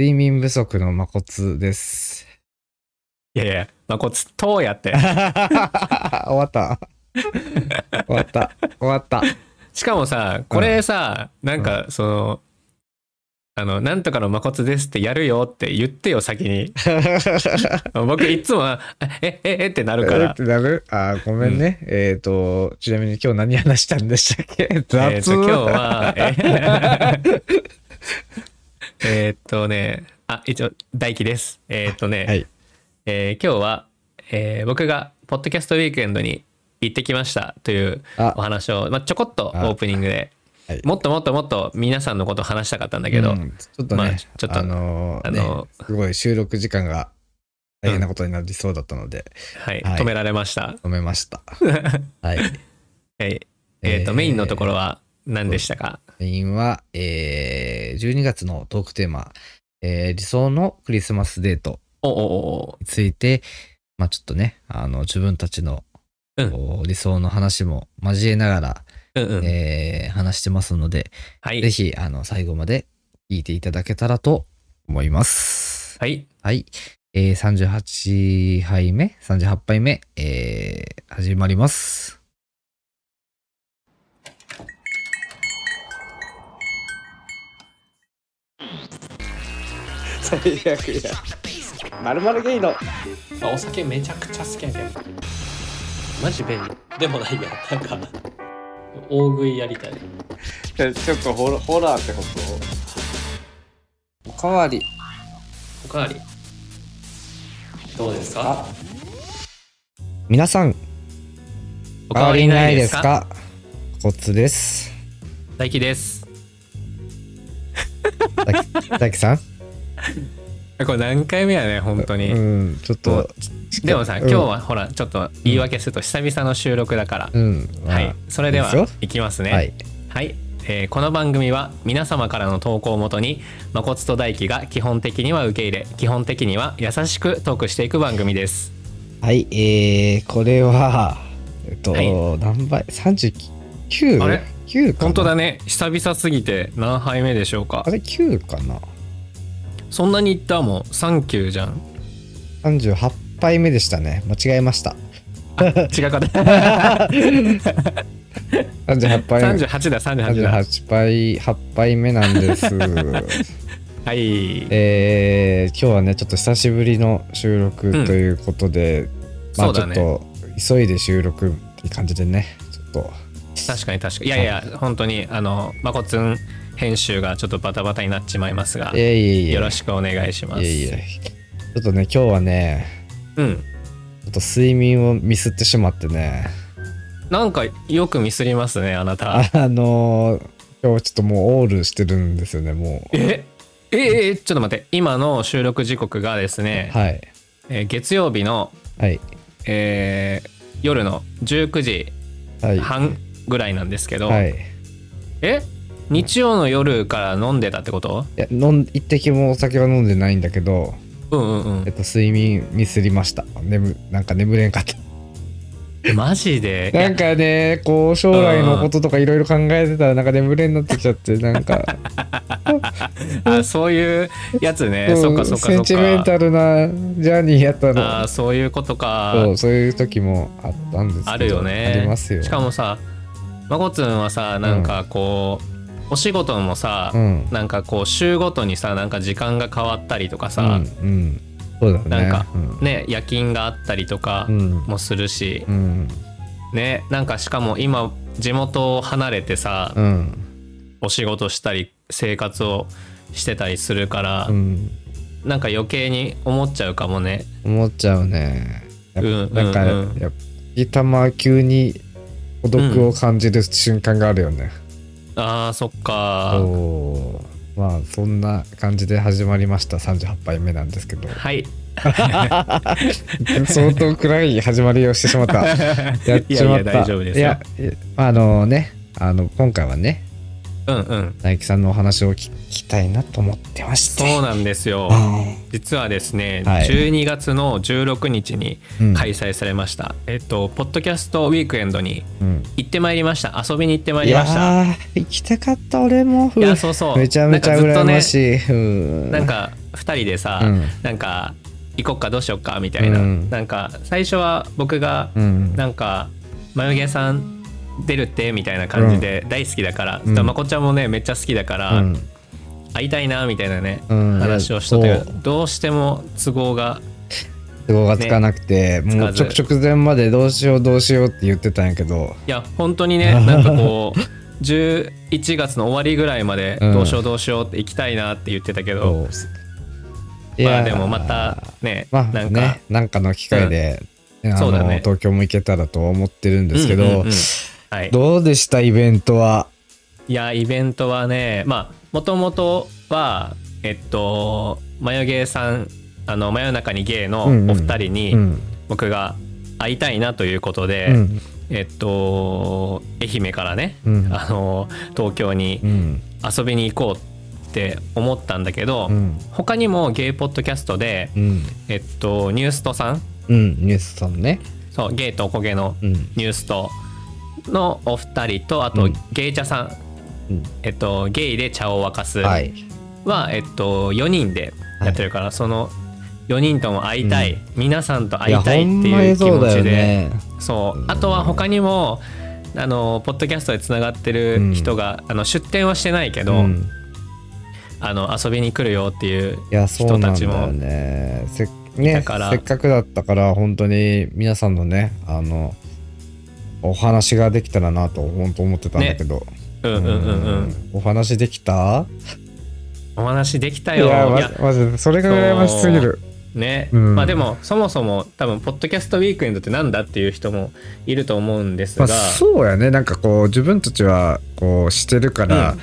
睡眠不足の誠です。いやいや、まこつとやって。終わった。終わった。終わった。しかもさ、これさ、なんかその、あの、なんとかのまこつですってやるよって言ってよ、先に。僕いつもは、え、え、えってなるからえっ。てなる？あー、ごめんね。えっ、と、ちなみに今日何話したんでしたっけ？え雑、ーと今日は、え えーっとね、あ、一応、大輝です。えーっとね、はい。えー今日は、えー僕がポッドキャストウィークエンドに行ってきましたというあお話を、まあ、ちょこっとオあープニングではいもっともっともっと皆さんのことを話したかったんだけど、うんちょっとね、まあちょっとあのーあのね、すごい収録時間が大変なことになりそうだったので、はい、はい止められました。止めました。はい。はい、えーと、メインのところは何でしたか？メインは、えー、12月のトークテーマ、えー理想のクリスマスデートについて、まあちょっとね、あの、自分たちの、うん理想の話も交えながら、うんうん、えー話してますので、はいぜひ、あの、最後まで聞いていただけたらと思います。はいはい。えー、38杯目 ?38 杯目、えー、始まります。最悪や。まるまるゲイの。あお酒めちゃくちゃ好きやけど。マジ便利。でもないやなんか大食いやりたい。ちょっとホラホラーってこと？おかわり。おかわり。どうですか？皆さん、おかわりないですか？かコツです。大輝です。大樹さん？これ何回目やね本当に、うん、ちょっと。でもさ、うん。今日はほらちょっと言い訳すると久々の収録だから、うん。まあはいそれではいきますね。はい。はい、えーこの番組は皆様からの投稿をもとに誠と大輝が基本的には受け入れ基本的には優しくトークしていく番組です。はい、えー、これは、えっと、はい。何倍 ?39? あれ ?9 かな？本当だね。久々すぎて何杯目でしょうか？あれ9かな？そんなに言った？もんサンキューじゃん ?38 杯目でしたね。間違えました。違かった38杯目。38だ38だ38杯、8杯目なんです。はいえー、今日はね、ちょっと久しぶりの収録ということで、うだねあちょっと急いで収録っていう感じでね、ちょっと、確かに確かにいやいや本当にあのまこつん編集がちょっとバタバタになっちまいますがいえいえいえ。よろしくお願いしますいえいえ。ちょっとね、今日はね、うんちょっと睡眠をミスってしまってね、なんかよくミスりますねあなたあのー今日ちょっともうオールしてるんですよね、もう。え？ええちょっと待って今の収録時刻がですね、はい。えー月曜日の、はい。えー夜の19時はい。半ぐらいなんですけど、はい。いえ？日曜の夜から飲んでたってこと？や、飲ん、一滴もお酒は飲んでないんだけど、うんうんうんえっと、睡眠ミスりました。眠、なんか眠れんかった。えマジで？なんかね、こう、将来のこととかいろいろ考えてたら、なんか眠れんなってきちゃって、なんか、あそういうやつね、うんそっかそっかそっかセンチメンタルなジャーニーやったの。あそういうことかそう、そういう時もあったんですけど。あるよねありますよ。しかもさまこつんはさなんかこう、お仕事もさ、うん。なんかこう週ごとにさなんか時間が変わったりとかさ、うん、うん。そうだね。なんかうんね夜勤があったりとかうん。もするし、うん。ねなんかしかも今地元を離れてさ、うん。お仕事したり生活をしてたりするから、うん。なんか余計に思っちゃうかもね思っちゃうね。うんなんか、うんうんやっぱ急に孤独を感じる瞬間があるよね。あーそっか。そう。まあそんな感じで始まりました。38杯目なんですけど。はい。相当暗い始まりをしてしまった。やっいやいやちまった大丈夫ですよ。いやいやあのねあの今回はね、うんうん。大樹さんのお話を聞きたいなと思ってまして。そうなんですよ。は実はですね、はい。12月の16日にうん。開催されました、えっとポッドキャストウィークエンドにうん。行ってまいりました。遊びに行ってまいりました。ー行きたかった俺も。いやそうそう。めちゃめちゃ羨ましい。なんか2人でさ、うん。なんか行こっかどうしよっかみたいな、うん。なんか最初は僕がうん。なんか眉毛さん出るってみたいな感じで大好きだから、うん。まこちゃんもねめっちゃ好きだから、うん。会いたいなみたいなね、うん。話をしとてどうしても都合が都合がつかなくて、もうつかず。ちょ直前までどうしようどうしようって言ってたんやけど。いや本当にね なんかこう11月の終わりぐらいまでうん。どうしようどうしようって行きたいなって言ってたけど、いやー。まあでもまたね、まあなんか、ねなんかの機会で、あのそうだね。東京も行けたらと思ってるんですけど、うんうんうんはい、どうでしたイベントは？いやイベントはねまあもともとはえっと眉毛さんあの真夜中にゲイのおうんうん。二人にうん。僕が会いたいなということで、うん。えっと愛媛からね、うん。あの東京にうん。遊びに行こうって思ったんだけど、うん。他にもゲイポッドキャストで、うん。えっとニューストさん。うんニュースさんね。そうゲイとおこげのうん。ニューストのお二人とあと、うん。ゲイ茶さん、うん。えっと、ゲイで茶を沸かす。はい。は、えっと、4人でやってるから、その4人とも会いたい、皆さんと会いたいっていう気持ちで。ねそう。あとは他にもあのポッドキャストでつながってる人が、あの出店はしてないけど、うん。あの遊びに来るよっていう人たちもね。せっかくだったから本当に皆さんのねあのお話ができたらなと本当思ってたんだけど、うんうんうんうん。お話できた？お話できたいやよいや。ままずそれが羨ましすぎる。ね、うん。まあでもそもそも多分ポッドキャストウィークエンドってなんだっていう人もいると思うんですが、まあ、そうやね。なんかこう自分たちはこうしてるから、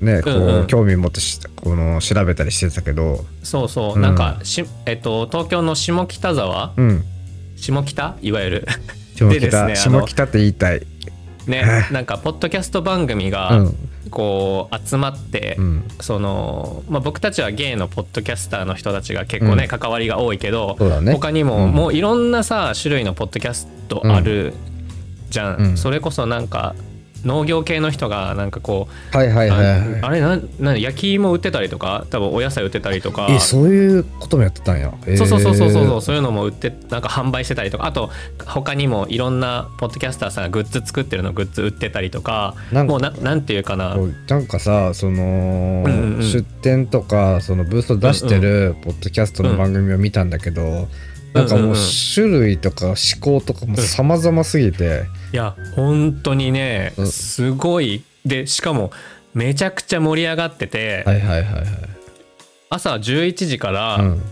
ねこう、うんうん。興味持ってしこの調べたりしてたけど。そうそう、うん。なんかし、えっと、東京の下北沢？うん。下北？いわゆる下ででね下北って言いたい。ねなんかポッドキャスト番組うがん。こう集まって、うん。その、まあ、僕たちはゲイのポッドキャスターの人たちが結構ね、うん。関わりが多いけど、ね。他にも、うん。もういろんなさ種類のポッドキャストあるじゃん。それこそなんか農業系の人がなんかこうはいはいはいはい。ああれなんなん焼き芋売ってたりとか多分お野菜売ってたりとか。えそういうこともやってたんや。そうそうそうそうそうそううそういうのも売ってなんか販売してたりとか。あと他にもいろんなポッドキャスターさんがグッズ作ってるのグッズ売ってたりとか。なんかもうななんていうかな。なんかさその、うんうんうん。出店とかそのブースを出してるポッドキャストの番組を見たんだけど、なんかもう種類とか思考とかも様々すぎて、いや本当にねうん。すごい。でしかもめちゃくちゃ盛り上がってて、はいはいはいはい、朝11時からうん、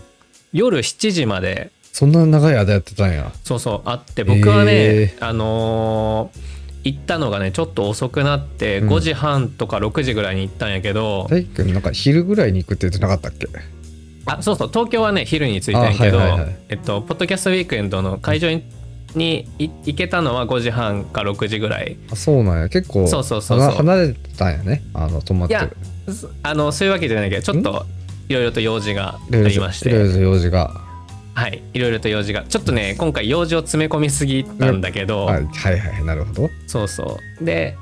夜7時まで。そんな長い間やってたんや。そうそうあって僕はね、へあのー行ったのがねちょっと遅くなってうん。5時半とか6時ぐらいに行ったんやけど、大輝くんなんか昼ぐらいに行くって言ってなかったっけ？あそうそう東京はね昼に着いたんやけど、あはいはいはい。えっとポッドキャストウィークエンドの会場ににい行けたのは5時半か6時ぐらい。あそうなんや。結構そうそうそう離離れてたんやね。あの泊まって。いやそあのそういうわけじゃないけどちょっといろいろと用事がありましいろいてろ用事が。はいいろいろと用事が。ちょっとね今回用事を詰め込みすぎたんだけど、はいはいはいなるほど。そうそう。で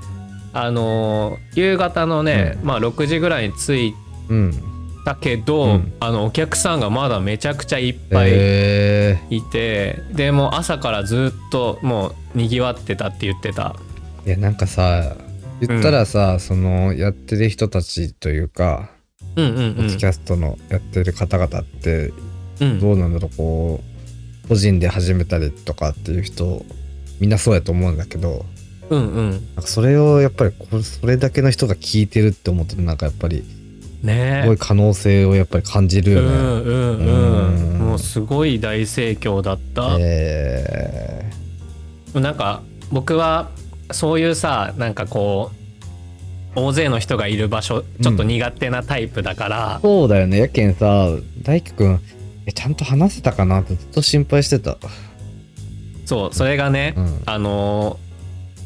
あのー夕方のね、まあ6時ぐらいに着いうんたけど、うん。あのお客さんがまだめちゃくちゃいっぱいえいて、でもう朝からずっともうにぎわってたって言ってた。ー、いやなんかさ言ったらさ、そのやってる人たちというかうんうんうん。ポッドキャストのやってる方々ってうん。どうなんだろうこう個人で始めたりとかっていう人みんなそうやと思うんだけどうんうん。なんかそれをやっぱりこうそれだけの人が聞いてるって思ってるなんかやっぱりね。すごい可能性をやっぱり感じるよね。うんうんうんうん。もうすごい大盛況だった、えなんか僕はそういうさなんかこう大勢の人がいる場所ちょっと苦手なタイプだから。ー、そうだよね。やけんさ大輝くんえちゃんと話せたかなってずっと心配してた。そうそれがね、うん。あのー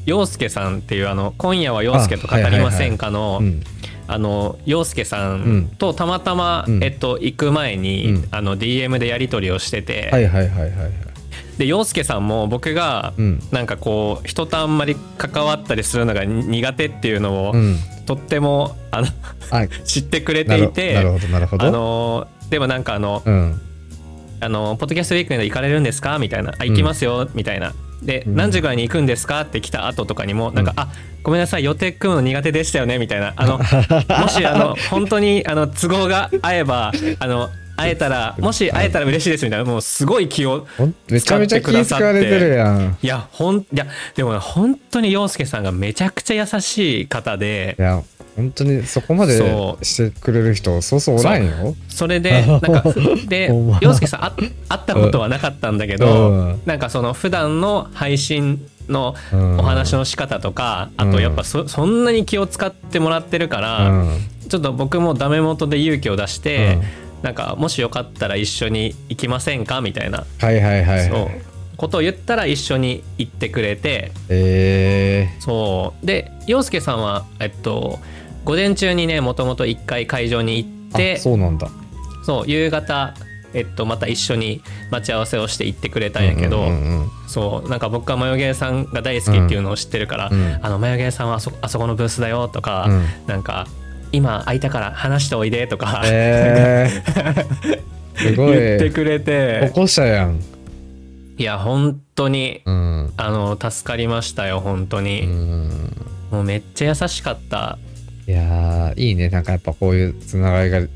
陽介さんっていうあの「今夜は陽介と語りませんかの」うんあの陽介さんとたまたま、うん。えっと、行く前に、うん。あの DM でやり取りをしてて、はいはいはいはいはい。で陽介さんも僕が、うん。なんかこう人とあんまり関わったりするのがに苦手っていうのを、うん。とってもあのあ 知ってくれていて。なるほどなるほどあのでもなんかあのうん。あの「ポッドキャストウィークエンド行かれるんですか?」みたいな「あ行きますよ」みたいな。で、うん。何時ぐらいに行くんですか？って来た後とかにもなんか「うん。あごめんなさい予定組むの苦手でしたよね」みたいな。あの もしあの本当にあの都合が合えばあの会えたらもし会えたら嬉しいですみたいな。もうすごい気をほんめちゃめちゃ気使われてるやん。いやほんいやでもね本当に陽介さんがめちゃくちゃ優しい方でいや本当にそこまでそしてくれる人そうそうおらんよ。それでなんか でほんま陽介さんあ会ったことはなかったんだけど、うん。なんかその普段の配信のうん。お話の仕方とか、あとやっぱそそんなに気を使ってもらってるから、うん。ちょっと僕もダメ元で勇気を出して、なんかもしよかったら一緒に行きませんか？みたいな、はいはいはいそう。はいことを言ったら一緒に行ってくれて。えそう。で陽介さんはえっと午前中にねもともと1回会場に行っー、てあそうなんだ。そう夕方えっと、また一緒に待ち合わせをして行ってくれたんやけど、そうなんか僕はマヨゲーさんが大好きっていうのを知ってるから「うん。あのマヨゲーさんはあそあそこのブースだよ」とか、うん。なんか「今空いたから話しておいで」とか、えー、すごい。言ってくれて。起こしたやん。いや本当にうん。あの助かりましたよ本当うに、ん。もうめっちゃ優しかったいやーいいね。なんかやっぱこういうつながりがつ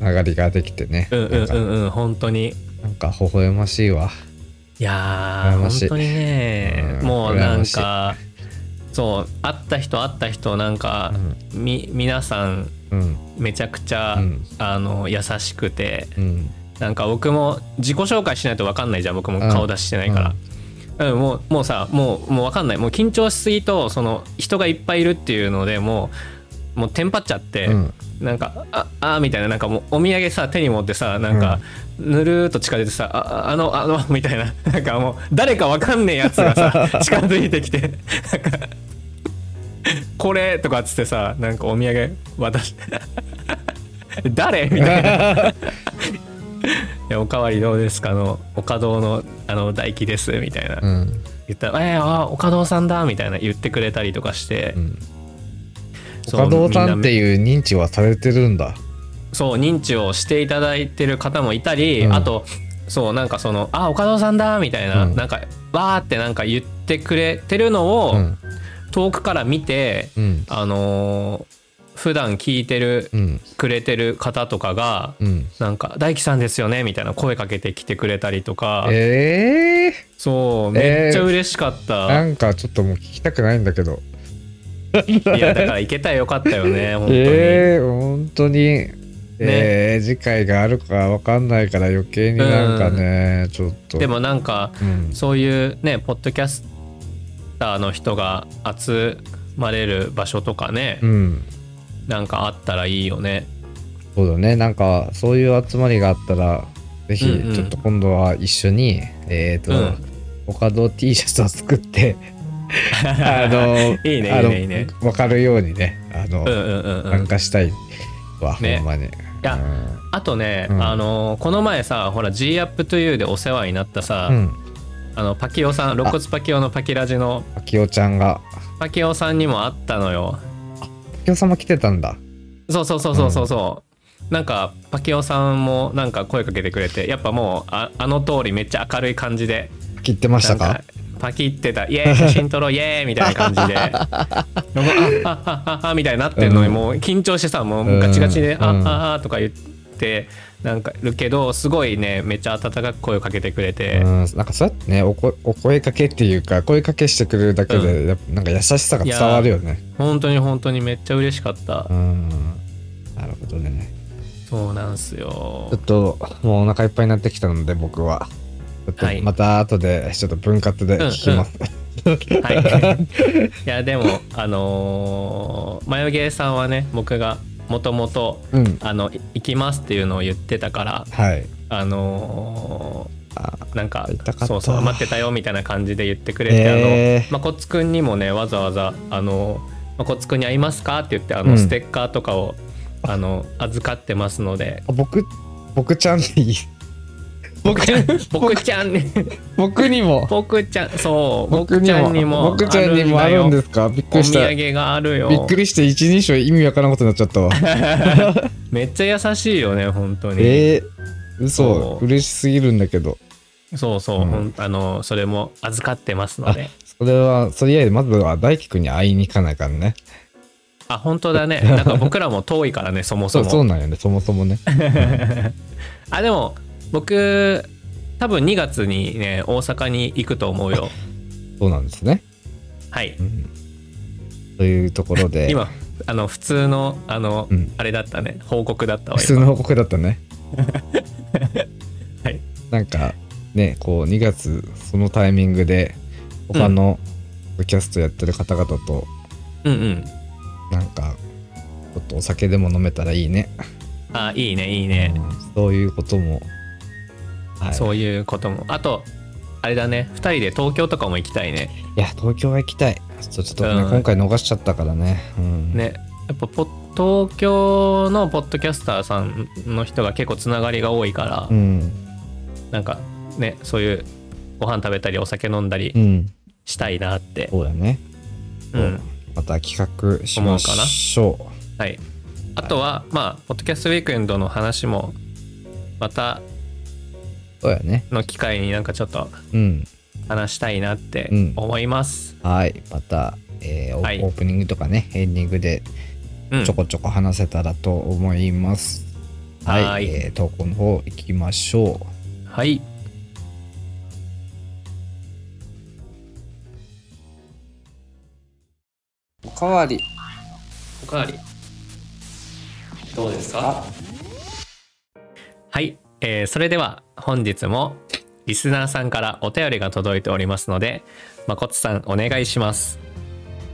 ながりができてね。うんうんうんうん本当に。なんか微笑ましいわ。いやー本当にねうんもうなんかそう会った人会った人なんか、み皆さんうん。めちゃくちゃ、うん。あの優しくてうん。なんか僕も自己紹介しないと分かんないじゃん僕も顔出してないから、うん。もうもうさもうもう分かんない。もう緊張しすぎとその人がいっぱいいるっていうのでもうもうテンパっちゃって、うん。なんかああみたいななんかもうお土産さ手に持ってさなんか、ぬるーっと近づいてさああのあの みたいな。なんかもう誰か分かんねえやつがさ 近づいてきて。なんかこれとかっつってさなんかお土産渡して。誰？みたいな。いやおかわりどうですか？あの岡堂のあの大輝ですみたいな、うん。言ったら「えー、あ岡堂さんだ」みたいな。言ってくれたりとかして、うん。そう岡堂さんっていう認知はされてるんだ。そう認知をしていただいてる方もいたり、うん。あとそうなんかその「あ岡堂さんだ」みたいな、うん。なんかわーってなんか言ってくれてるのを、うん。遠くから見てうん。あのー普段聞いてる、うん。くれてる方とかが、うん。なんか「大輝さんですよね」みたいな声かけてきてくれたりとか、えそうえーめっちゃ嬉しかった、ー、なんかちょっともう聞きたくないんだけどいやだから行けたらよかったよね本当に、えー、本当に。えー、次回があるかわかんないから余計になんかね、ちょっと。でもなんかうん。そういうねポッドキャスターの人が集まれる場所とかね、うん。なんかあったらいいよね。そうだね。なんかそういう集まりがあったらぜひうんうん。ちょっと今度は一緒に、えっ、と、うん。岡堂 T シャツを作ってあのいいねいいねいいね。分かるようにねあの、うんうんうんうん。参加したいわ、ねほんまに。いやあとね、うん。あのこの前さほら G アップトゥユーでお世話になったさ、うん。あのパキオさん肋骨パキオのパキラジの。あきおちゃんが。パキオさんにも会ったのよ。きおさんも来てたんだ。そうそうそうそうそうそう、なんかパキオさんもなんか声かけてくれてやっぱもうああの通りめっちゃ明るい感じで。切ってましたかパキってた「イエーイ写真撮ろう。イエーイ!」みたいな感じで。あああみたいになってんのに、うん。もう緊張してさもうガチガチで「うん。あああ」とか言ってなんかるけどすごいねめっちゃ温かく声をかけてくれて、うん。なんかそうやってねおこお声かけっていうか声かけしてくれるだけで、なんか優しさが伝わるよね。本当に本当にめっちゃ嬉しかった、うん。なるほどね。そうなんすよ。ちょっともうお腹いっぱいになってきたので僕ははい。また後でちょっと分割で聞きます、はい、いやでもあのー、マヨゲーさんはね僕がもともと行きますっていうのを言ってたからはい。あのーなんかそうそう待ってたよみたいな感じで言ってくれて、へー。あのまこつくんにもねわざわざあのまこつくんに会いますかって言ってあの、うん。ステッカーとかをあの預かってますので。あ僕僕ちゃんでいい僕僕ちゃんに。僕にも。僕ちゃんそう。僕ちゃんにもも僕ちゃんにもあるんですすか？びっくおりした。土産があるよ。びっくりして一人称意味わからんことになっちゃったわ。めっちゃ優しいよね本当に、えー、嘘。嬉しすぎるんだけど。そうそう、うん。あのそれも預かってますので。それはとりあえずまずは大輝くんに会いに行かないからね。あ本当だね。なんか僕らも遠いからねそもそ そうもそうなんよね。そもそもね。あでも僕多分2月にね大阪に行くと思うよ。そうなんですね、はい。うん、というところで。今あの普通のあの、うん。あれだったね。報告だったわ普通の報告だったね。はい。なんかねこう2月そのタイミングで他のキャストやってる方々とうんうん。なんかちょっとお酒でも飲めたらいいね。あいいねいいね、うん。そういうこともはい。そういうことも。あとあれだね。2人で東京とかも行きたいね。いや東京は行きたい。ちょっとね、うん。今回逃しちゃったからね。うん。ね。やっぱポ東京のポッドキャスターさんの人が結構つながりが多いから、うん。なんかねそういうご飯食べたりお酒飲んだりうん。したいなって、そうだね。うん。また企画しましょはい、あとはまあポッドキャストウィークエンドの話もまたうそうやね。の機会になんかちょっとうん。話したいなってうん。思います、はい。また、えーオはい。オープニングとかねエンディングでうん。ちょこちょこ話せたらと思います、はい。はい。えー投稿の方行きましょはい。うおかわり。おかわり。どうですか？はい、えーそれでは本日もリスナーさんからお便りが届いておりますのでまこつさんお願いします。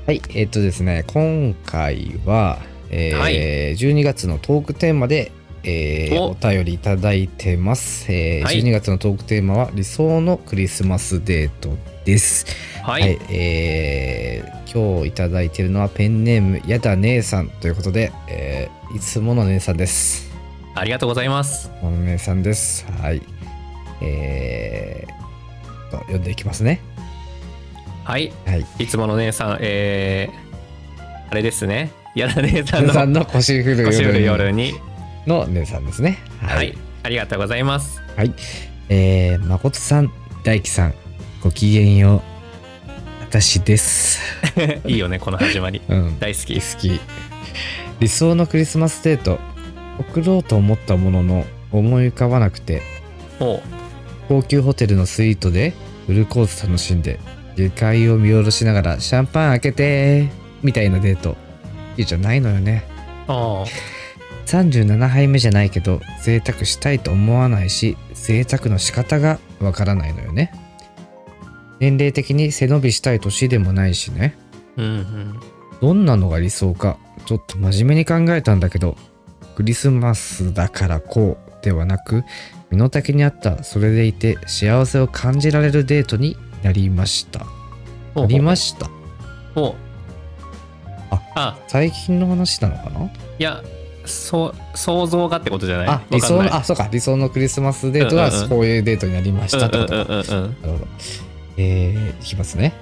はいえっ、とですね今回は、えーはい。12月のトークテーマで、えーお。お便りいただいてます、えーはい。12月のトークテーマは理想のクリスマスデートです。はい、はい、えー今日いただいているのはペンネームやだ姉さんということで、えーいつもの姉さんです。ありがとうございますこの姉さんです。はい。えー、と読んでいきますね。はいはい。いつもの姉さんえー、あれですねやだ姉さんの姉さんの腰振る腰振る夜夜にの姉さんですね。はい、ありがとうございますはい。えー、誠さん、大輝さん、ごきげんよう。私です。いいよねこの始まりうん。大好き好き理想のクリスマスデート送ろうと思ったものの思い浮かばなくておう。高級ホテルのスイートでフルコース楽しんで下界を見下ろしながらシャンパン開けてみたいなデート。いいじゃないのよね。あ37杯目じゃないけど贅沢したいと思わないし贅沢の仕方がわからないのよね。年齢的に背伸びしたい年でもないしね。うんうん。どんなのが理想かちょっと真面目に考えたんだけどクリスマスだからこうではなく身の丈に合ったそれでいて幸せを感じられるデートになりました。おなりました。おう。ああ。最近の話なのかな？いやそう想像がってことじゃない？あ理想のあそうか。理想のクリスマスデートはうんうんうん。こういうデートになりましたってことなるほど。えー、いきますね。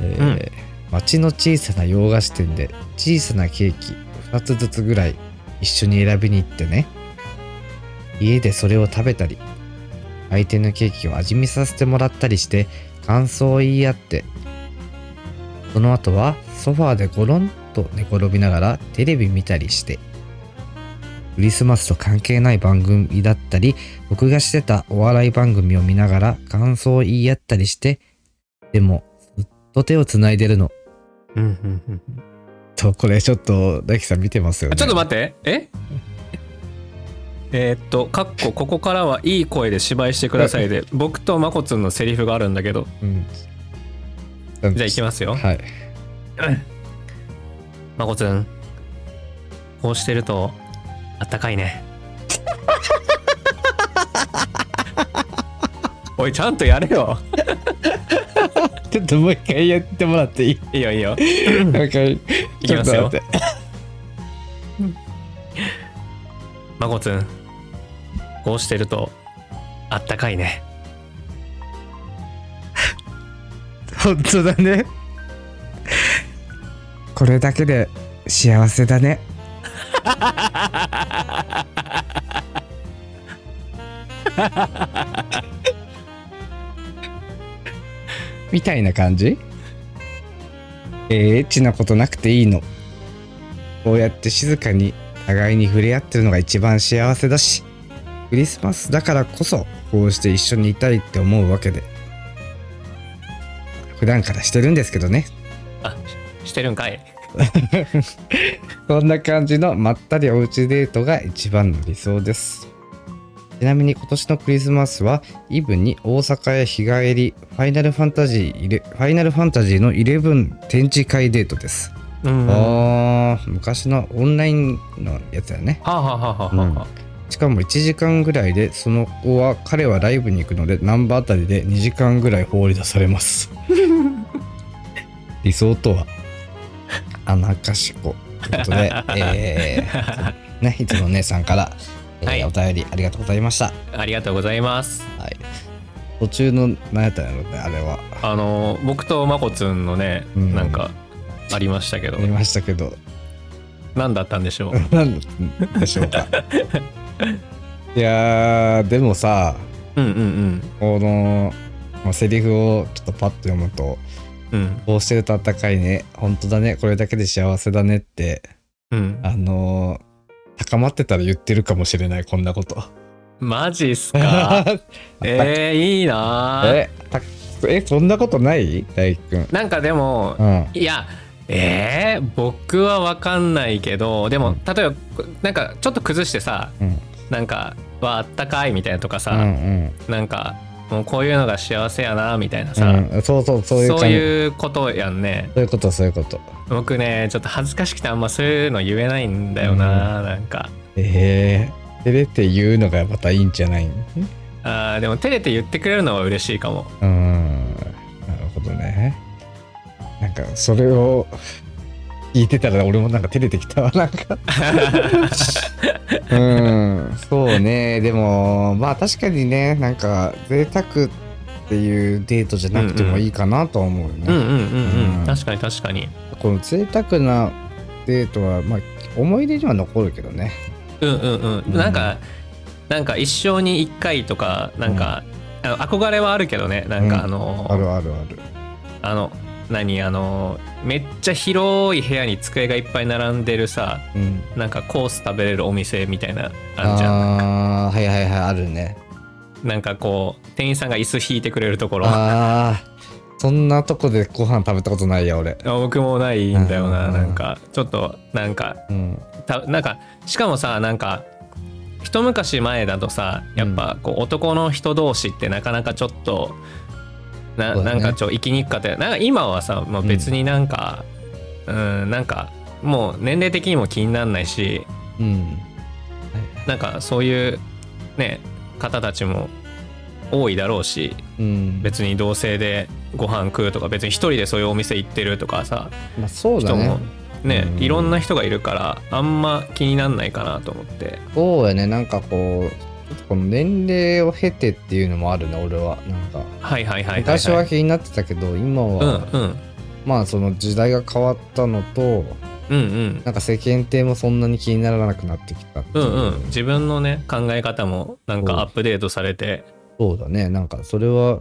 えー街の小さな洋菓子店で小さなケーキ2つずつぐらい一緒に選びに行ってね。家でそれを食べたり相手のケーキを味見させてもらったりして感想を言い合ってその後はソファーでゴロンと寝転びながらテレビ見たりしてクリスマスと関係ない番組だったり僕がしてたお笑い番組を見ながら感想を言い合ったりしてでもずっと手をつないでるの。とこれちょっと大樹さん見てますよね。あちょっと待って。え？えーっとかっこここからはいい声で芝居してくださいで。僕とまこつんのセリフがあるんだけど。うん。じゃあ行きますよ。はい。まこつんこうしてるとあったかいね。おいちゃんとやれよ ちょっともう一回やってもらっていい？いいよいいよ。もう一回いきますよ。まこつんこうしてるとあったかいね。本当だね。これだけで幸せだね みたいな感じ？えー、エッチなことなくていいの？こうやって静かに互いに触れ合ってるのが一番幸せだしクリスマスだからこそこうして一緒にいたいって思うわけで。普段からしてるんですけどね。あししてるんかい。こんな感じのまったりおうちデートが一番の理想ですちなみに今年のクリスマスはイブに大阪へ日帰りファイナルファンタジーイレファイナルファンタジーの11展示会デートです、うんはあー昔のオンラインのやつだね。あ、はあはあはあはあ。しかも1時間ぐらいでその後は彼はライブに行くのでナンバーあたりで2時間ぐらい放り出されます。理想とは？アナカシコということで、えー ね、いつも姉さんから、えーはい。お便りありがとうございました、ありがとうございます。はい、途中の何やったんやろねあれは。あの僕とまこつんのね、うん。なんかありましたけど。ありましたけど。何だったんでしょう？何でしょうか。いやーでもさうんうんこの、まあ、セリフをちょっとパッと読むとうん。うんこうしてるとあったかいね本当だねこれだけで幸せだねってうん。あのー高まってたら言ってるかもしれないこんなこと。マジっすか？えー、いいな。ーえたえそんなことない？大輝くんなんかでもうん。いやえー、僕は分かんないけどでも、うん。例えばなんかちょっと崩してさうん。なんか「わあったかい」みたいなとかさ、うんうん。なんかもうこういうのが幸せやなみたいなさ、うん。そうそうそういうそういうことやんね。そういうことそういうこと。僕ねちょっと恥ずかしくてあんまそういうの言えないんだよな、なんか。えー、照れて言うのがまたいいんじゃない？あーでも照れて言ってくれるのは嬉しいかも。うん。なるほどね。なんかそれを聞いてたら俺もなんか照れてきたわなんかうんそうね。でもまあ確かにねなんか贅沢っていうデートじゃなくてもいいかなとは思うよね、うんうんうんうん、うん。確かに確かに。この贅沢なデートはまあ思い出には残るけどね。うんうんうん、うん。なんかなんか一生に一回とかなんか、あの憧れはあるけどね。なんかうん。あの、あるあるある。あの何あのめっちゃ広い部屋に机がいっぱい並んでるさうん。なんかコース食べれるお店みたいなあんじゃん。あはいはいはいあるね。なんかこう店員さんが椅子引いてくれるところ。ああそんなとこでご飯食べたことないや俺。あ僕もないんだよな、うん。なんか。ちょっとなんかうん。たなんかしかもさなんか一昔前だとさやっぱこう男の人同士ってなかなかちょっとな,、なんかちょ生きにくかったよ。なんか今はさ、まあ、別になんかうんなんかもう年齢的にも気にならないしうん。なんかそういうね方たちも多いだろうしうん。別に同性でご飯食うとか別に一人でそういうお店行ってるとかさまあそうだ人もねねうん。いろんな人がいるからあんま気になんないかなと思って。そうやね。なんかこうこの年齢を経てっていうのもあるね俺は。なんか。はいはいはい昔は気になってたけど今うんはうん。まあその時代が変わったのとうんうん。なんか世間体もそんなに気にならなくなってきたってういう。んうん。自分のね考え方もなんかアップデートされて。そうだね。なんかそれは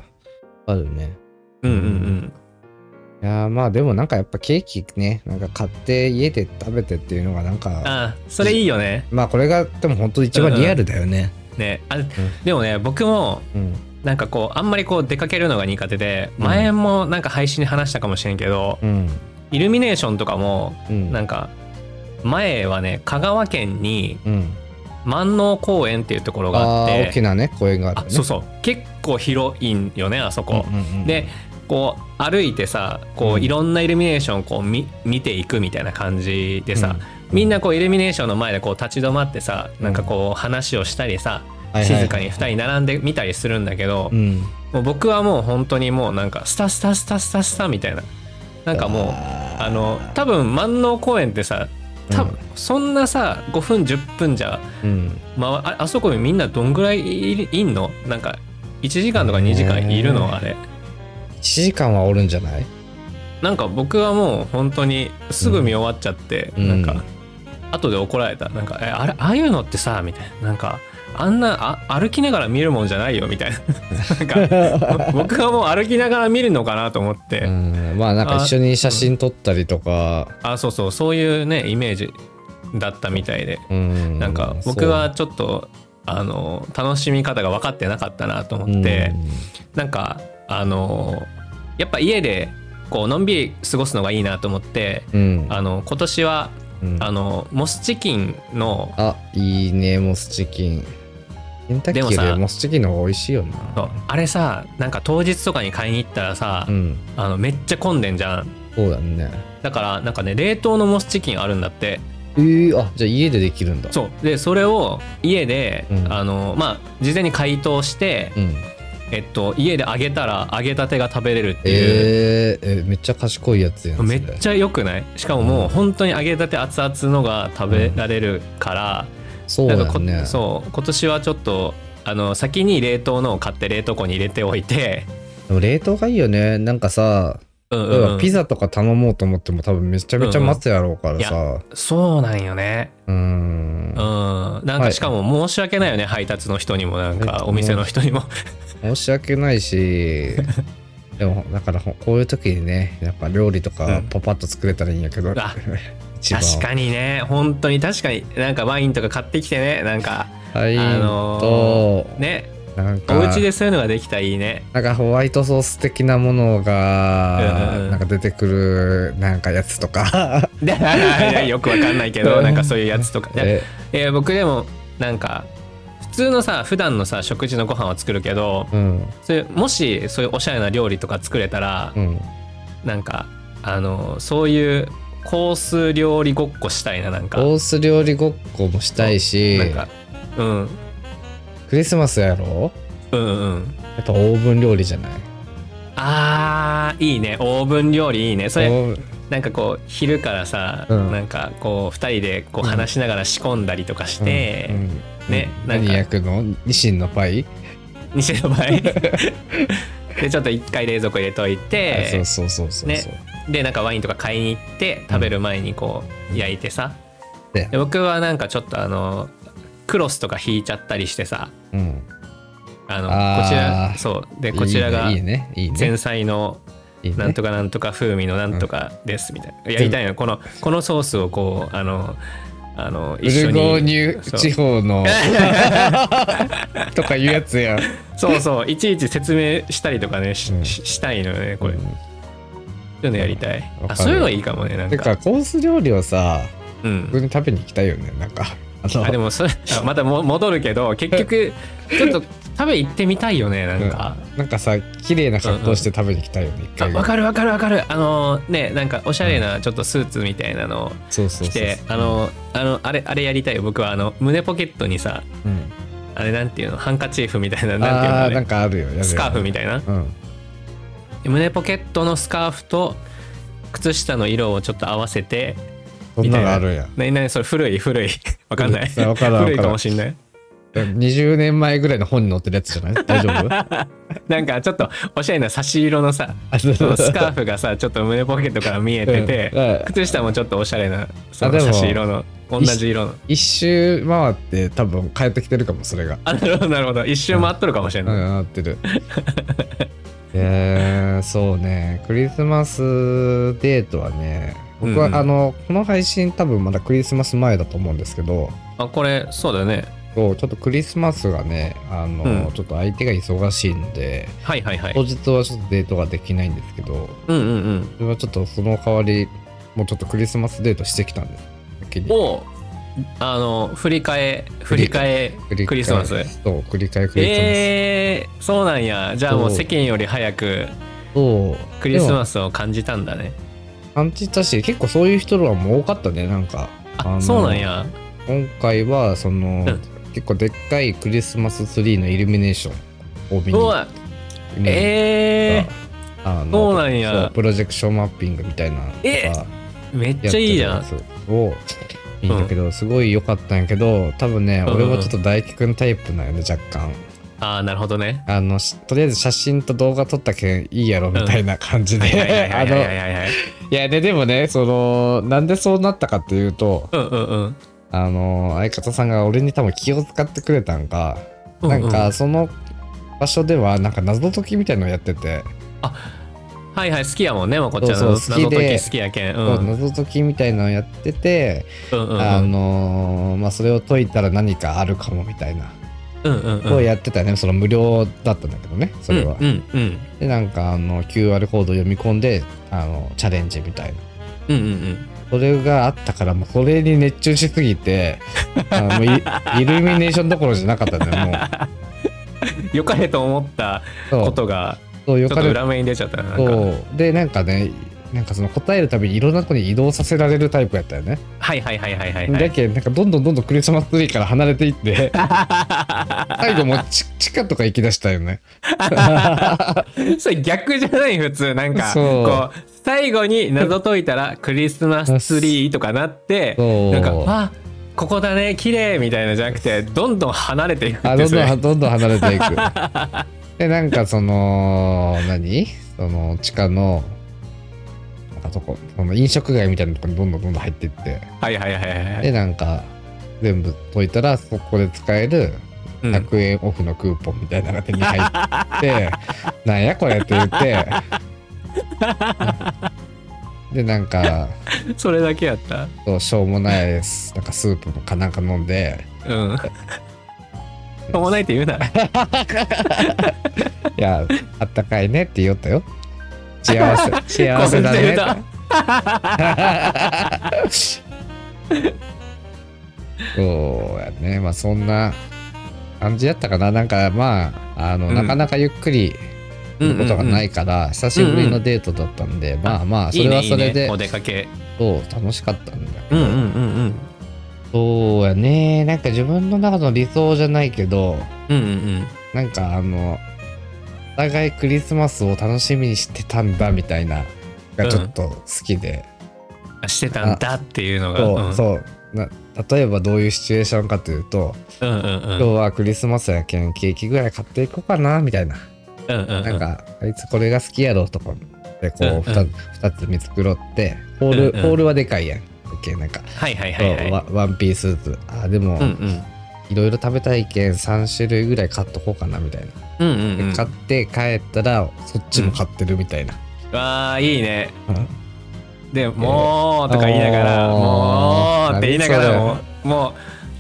あるね。うんうんうん。いやーまあでもなんかやっぱケーキねなんか買って家で食べてっていうのがなんかあそれいいよね。まあこれがでも本当一番リアルだよねねあでもね僕もうん。なんかこうあんまりこう出かけるのが苦手でうん。前もなんか配信に話したかもしれんけど、うん。イルミネーションとかもうん。なんか前はね香川県にうん。万能公園っていうところがああってー大きなね公園があるね。あそうそう。結構広いんよねあそこ、うんうんうんでこう歩いてさこううん。いろんなイルミネーションをこう見見ていくみたいな感じでさ、うんみんなこうイルミネーションの前でこう立ち止まってさなんかこう話をしたりさ、静かに2人並んで見たりするんだけど、うん。もう僕はもう本当にもうなんかスタスタスタスタスタみたいな。なんかもうあの多分万能公園ってさ多分そんなさ5分10分じゃ、うん。まあ、ああそこにみんなどんぐらいいいんの？なんか1時間とか2時間いるの？あれ。1時間はおるんじゃない？なんか僕はもう本当にすぐ見終わっちゃって、うん。なんか後で怒られた。なんか「えあれああいうのってさ」みたいな。なんかあんなあ歩きながら見るもんじゃないよみたいな。なんか 僕はもう歩きながら見るのかなと思って、うん。まあなんか一緒に写真撮ったりとか。あそうそう。そういうねイメージだったみたいで。うん。なんか僕はちょっとあの楽しみ方が分かってなかったなと思って、なんかあのやっぱ家でこうのんびり過ごすのがいいなと思って。うんうん。あの今年はうん。あのモスチキンのあいいねモスチキン。ケンタッキーでもさよりモスチキンの方が美味しいよな。あれさなんか当日とかに買いに行ったらさ、うん。あのめっちゃ混んでんじゃん。そうだね。だからなんかね冷凍のモスチキンあるんだって。えー、あじゃあ家でできるんだ。そう。でそれを家で、うん。あのまあ事前に解凍して、うんえっと、家で揚げたら揚げたてが食べれるっていう、えー、えめっちゃ賢いやつやんゃめっちゃ良くない？しかももう本当に揚げたて熱々のが食べられるから、そうなんかこだねそう今年はちょっとあの先に冷凍のを買って冷凍庫に入れておいて、でも冷凍がいいよね。なんかさうんうんばピザとか頼もうと思っても多分めちゃめちゃ待つやろうからさ。そうなんよね。うーん。うん。なんはいかしかも申し訳ないよね、配達の人にもなんかえお店の人にも申し訳ないし でもだからほこういう時にねやっぱ料理とかうん。パパッと作れたらいいんやけど、あ 一番。確かにね。本当に確かになんかワインとか買ってきてね。なんかはいあのと、ね。なんかお家でそういうのができたらいいね。なんかホワイトソース的なものが、うんうんうん。なんか出てくるなんかやつとか。よくわかんないけどなんかそういうやつとか。え。いや僕でもなんか普通のさ普段のさ食事のご飯は作るけどうん。そういうもしそういうおしゃれな料理とか作れたら、うん。なんかあのそういうコース料理ごっこしたいななんか。コース料理ごっこもしたいしなんかうん。クリスマスやろ？うんうん。やっぱオーブン料理じゃない？あーいいね。オーブン料理いいね。それなんかこう昼からさ、うん。なんかこう2人でこう話しながら仕込んだりとかして、うんうんね何焼くの？ニシンのパイ？西の場合 でちょっと一回冷蔵庫入れといあてそうそうそうそう。ね。でなんかワインとか買いに行って食べる前にこう焼いてさ、で。で僕はなんかちょっとあのクロスとか引いちゃったりしてさ。うん。あのこちらそう。でこちらが前菜のなんとかなんとか風味のなんとかですみたいな。やりたいのこのこのソースをこうあのあの一緒に。ゴーニュ地方のとかいうやつや。そうそう。いちいち説明したりとかねし,うん。し、したいのよねこれ、うん。そういうのやりたい。あそういうのいいかもねなんてかかコース料理をさうん。普通に食べに行きたいよねなんか。あでもそれあまたも戻るけど結局 ちょっと食べ行ってみたいよねなんか、なんかさ綺麗な格好して食べに行きたいよね一回。あわかるわかるわかる。あのねなんかおしゃれなちょっとスーツみたいなのを着てあのあのあれあれやりたいよ。僕はあの胸ポケットにさうん。あれなんていうの？ハンカチーフみたいななんていうのあーなんかあるよ。やるよ。スカーフみたいな？うん。胸ポケットのスカーフと靴下の色をちょっと合わせてそんなのあるんや。な。になにそれ？古い？古い？わかんない。古いかもしんない20年前ぐらいの本に載ってるやつじゃない？大丈夫？なんかちょっとおしゃれな差し色のさのスカーフがさちょっと胸ポケットから見えてて、うん。うん。靴下もちょっとおしゃれなその差し色の同じ色の。一周回って多分帰ってきてるかもそれが。あなるほどなるほど。一周回っとるかもしれない、うん。なってる。えー、そうね。クリスマスデートはね僕は、うんうん。あのこの配信多分まだクリスマス前だと思うんですけど。あこれそうだよねちょっとクリスマスがねあの、うん。ちょっと相手が忙しいのではいはいはい。当日はちょっとデートができないんですけどうんうんうん。それはちょっとその代わりもうちょっとクリスマスデートしてきたんです。おう。あの振り替え振り替えクリスマス。そう繰り返えクリスマス、えー、そうなんや。じゃあもう世間より早くそう。クリスマススを感じたんだね。感じたし結構そういう人はもう多かったねなんか。あのそうなんや。今回はその、うん結構でっかいクリスマスツリーのイルミネーションを見にうわにえあのそうなんや。プロジェクションマッピングみたいなえー、めっちゃいいやってるやつをいいんだけど、すごい良かったんやけど多分ね、俺もちょっと大輝くんタイプなんよね若干。ああなるほどね。あのしとりあえず写真と動画撮ったけんいいやろみたいな感じではいやででもねそのなんでそうなったかっていうとうんうんうんあの相方さんが俺に多分気を使ってくれたんか、うんうん。なんかその場所ではなんか謎解きみたいのをやってて、はいはい好きやもんねもうこっちは。そうそう好きで謎解き好きやけん。うん。謎解きみたいのをやってて、うんうんうん。あのまあそれを解いたら何かあるかもみたいな、うんうんうん。をやってたよね。その無料だったんだけどねそれは、うんうんうん。でなんかあの QR コード読み込んであのチャレンジみたいな。うんうんうんそれがあったからもうそれに熱中しすぎて あイイルミネーションどころじゃなかったんだよもう。よかれと思ったことがそうちょっと裏目に出ちゃったななんか。そう。でなんかねなんかその答えるたびにいろんなとこに移動させられるタイプやったよね、はいはいはいはいはいはだいけどなんかどんどんどんどんクリスマスツリーから離れていって最後もうち 地下とか行きだしたよね。それ逆じゃない普通なんか。こう最後に謎解いたらクリスマスツリーとかなってなんかあここだね綺麗みたいなじゃなくてどんどん離れていくあどんどん どんどん離れていく。でなんかその何？その地下のなんかとこその飲食街みたいなとこにどんどんどんどん入っていって。はいはいはいはいはい。でなんか全部解いたらそこで使えるうん。100円オフのクーポンみたいなのが手に入って、なんやこれって言って。でなんかそれだけやった。そうしょうもないです。なんかスープかなんか飲んで。うん。しょうもないって言うな「いやあったかいね」って言おったよ幸せ。幸せだね。そうやね。まあそんな感じやったかな。なんかまああの、うん。なかなかゆっくりすることがないから、久しぶりのデートだったんで、まあまあそれはそれでいいねいいね。お出かけ。そう楽しかったんだけど、うんうんうんうん。そうやね。なんか自分の中の理想じゃないけどうんうんうん。なんかあのお互いクリスマスを楽しみにしてたんだみたいながちょっと好きで、あしてたんだっていうのが。そう、ん。そう。な例えばどういうシチュエーションかというと、うんうんうん。今日はクリスマスやけんケーキぐらい買っていこうかなみたいな、うんうんうん。なんかあいつこれが好きやろとかでこううんうん。2, 二つ見繕ってホール、うんうん。ホールはでかいやん。けんなんか、はいはいはいはい。ワワンピースずつ。あでも、うんうんいろいろ食べたいけん3種類ぐらい買っとこうかなみたいな、うんうんうん。で買って帰ったらそっちも買ってるみたいな、わあいいね。うん。でもうとか言いながらもうって言いながら何もうも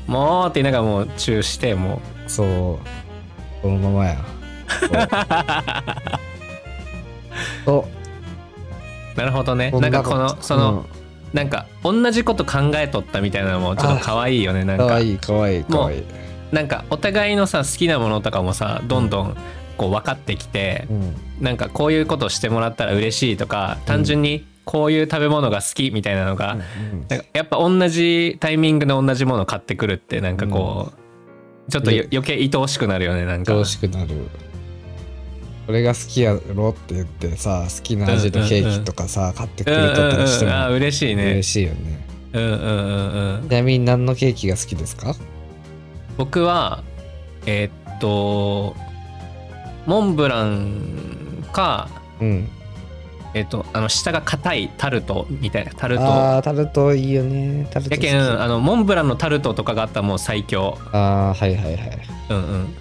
うもうって言いながらもうチューしてもそう。そのままや。そう。そう。なるほどね。そなんかこのその、うんなんか同じこと考えとったみたいなのもちょっと可愛いよねなんか。かわいいかわいいかわいい、なんかお互いのさ好きなものとかもさどんどんこう分かってきてうん。なんかこういうことしてもらったら嬉しいとか単純にこういう食べ物が好きみたいなのが、うんなんかやっぱ同じタイミングで同じもの買ってくるってなんかこう、ちょっと余計愛おしくなるよねなんか。楽しくなるこれが好きやろって言ってさ好きな味のケーキとかさ、買ってくうん。うんれとったりしてうんあも嬉しいね。嬉しいよね。うんうんうんうん。ちなみに何のケーキが好きですか？僕はえーっとモンブランかうん。えーっとあの下が硬いタルトみたいなタルト。あータルトいいよね。タルトやけんあのモンブランのタルトとかがあったらもう最強。あーはいはいはい。うんうん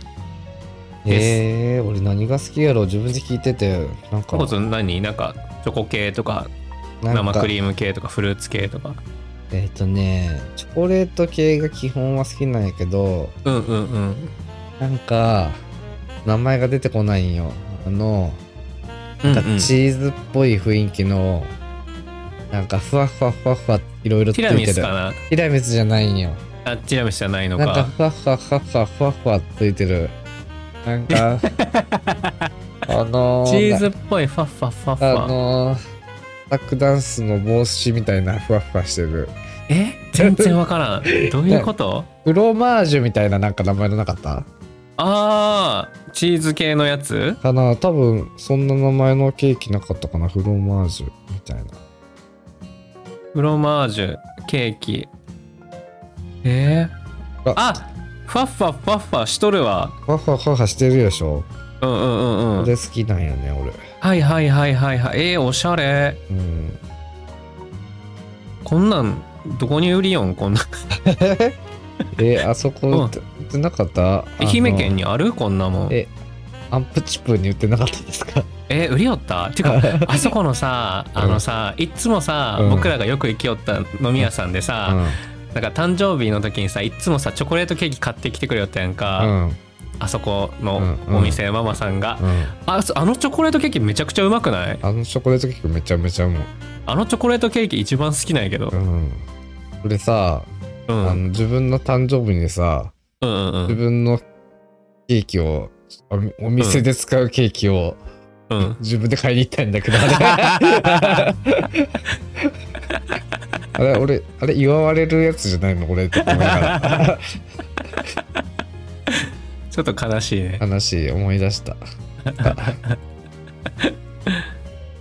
えー、俺何が好きやろ？自分で聞いててなんか。何？なんかチョコ系とか生クリーム系とかフルーツ系とか。えっ、とねチョコレート系が基本は好きなんやけどうんうんうん。なんか名前が出てこないんよ。あのうんなん。かチーズっぽい雰囲気の、なんかふわふわふわふわいろいろついティてるラミスかな？ティラミスじゃないんよ。あティラミスじゃないのなんかかふわふわふわふわふわふわついてるなんか あのー、チーズっぽいファッファッファッフあァのー、タックダンスの帽子みたいなふわふわしてる。え？全然わからん。どういうこと？フロマージュみたいななんか名前のなかった？あーチーズ系のやつ？かな？多分そんな名前のケーキなかったかな？フロマージュみたいな。フロマージュケーキ。えー、あ。あファッファファッファしとるわ。ファファファファしてるでしょ。うんうんうんうん。これ好きなんよね俺。はいはいはいはいはい。えー、おしゃれ。うん。こんなんどこに売りよん？こんなん。えあそこ売って売ってなかった？愛媛県ににあるこんなもん。えアンプチップに売ってなかったですか？え売りよった？てかあそこのさあのさいっつもさ、うん。僕らがよく行きよった飲み屋さんでさ、なんか誕生日の時にさいっつもさチョコレートケーキ買ってきてくれよったやんうか、んうん。あそこのうんお店、ママさんが、うんあそあのチョコレートケーキめちゃくちゃうまくない？あのチョコレートケーキめちゃめちゃうまい？あのチョコレートケーキ一番好きなんやけど、うん。俺さ、うん、あの自分の誕生日にさうんうんうん。自分のケーキをおお店で使うケーキを、うん。自分で買いに行ったんだけど あれ俺あれ祝われるやつじゃないの？俺。って思いながらちょっと悲しいね。悲しい思い出した。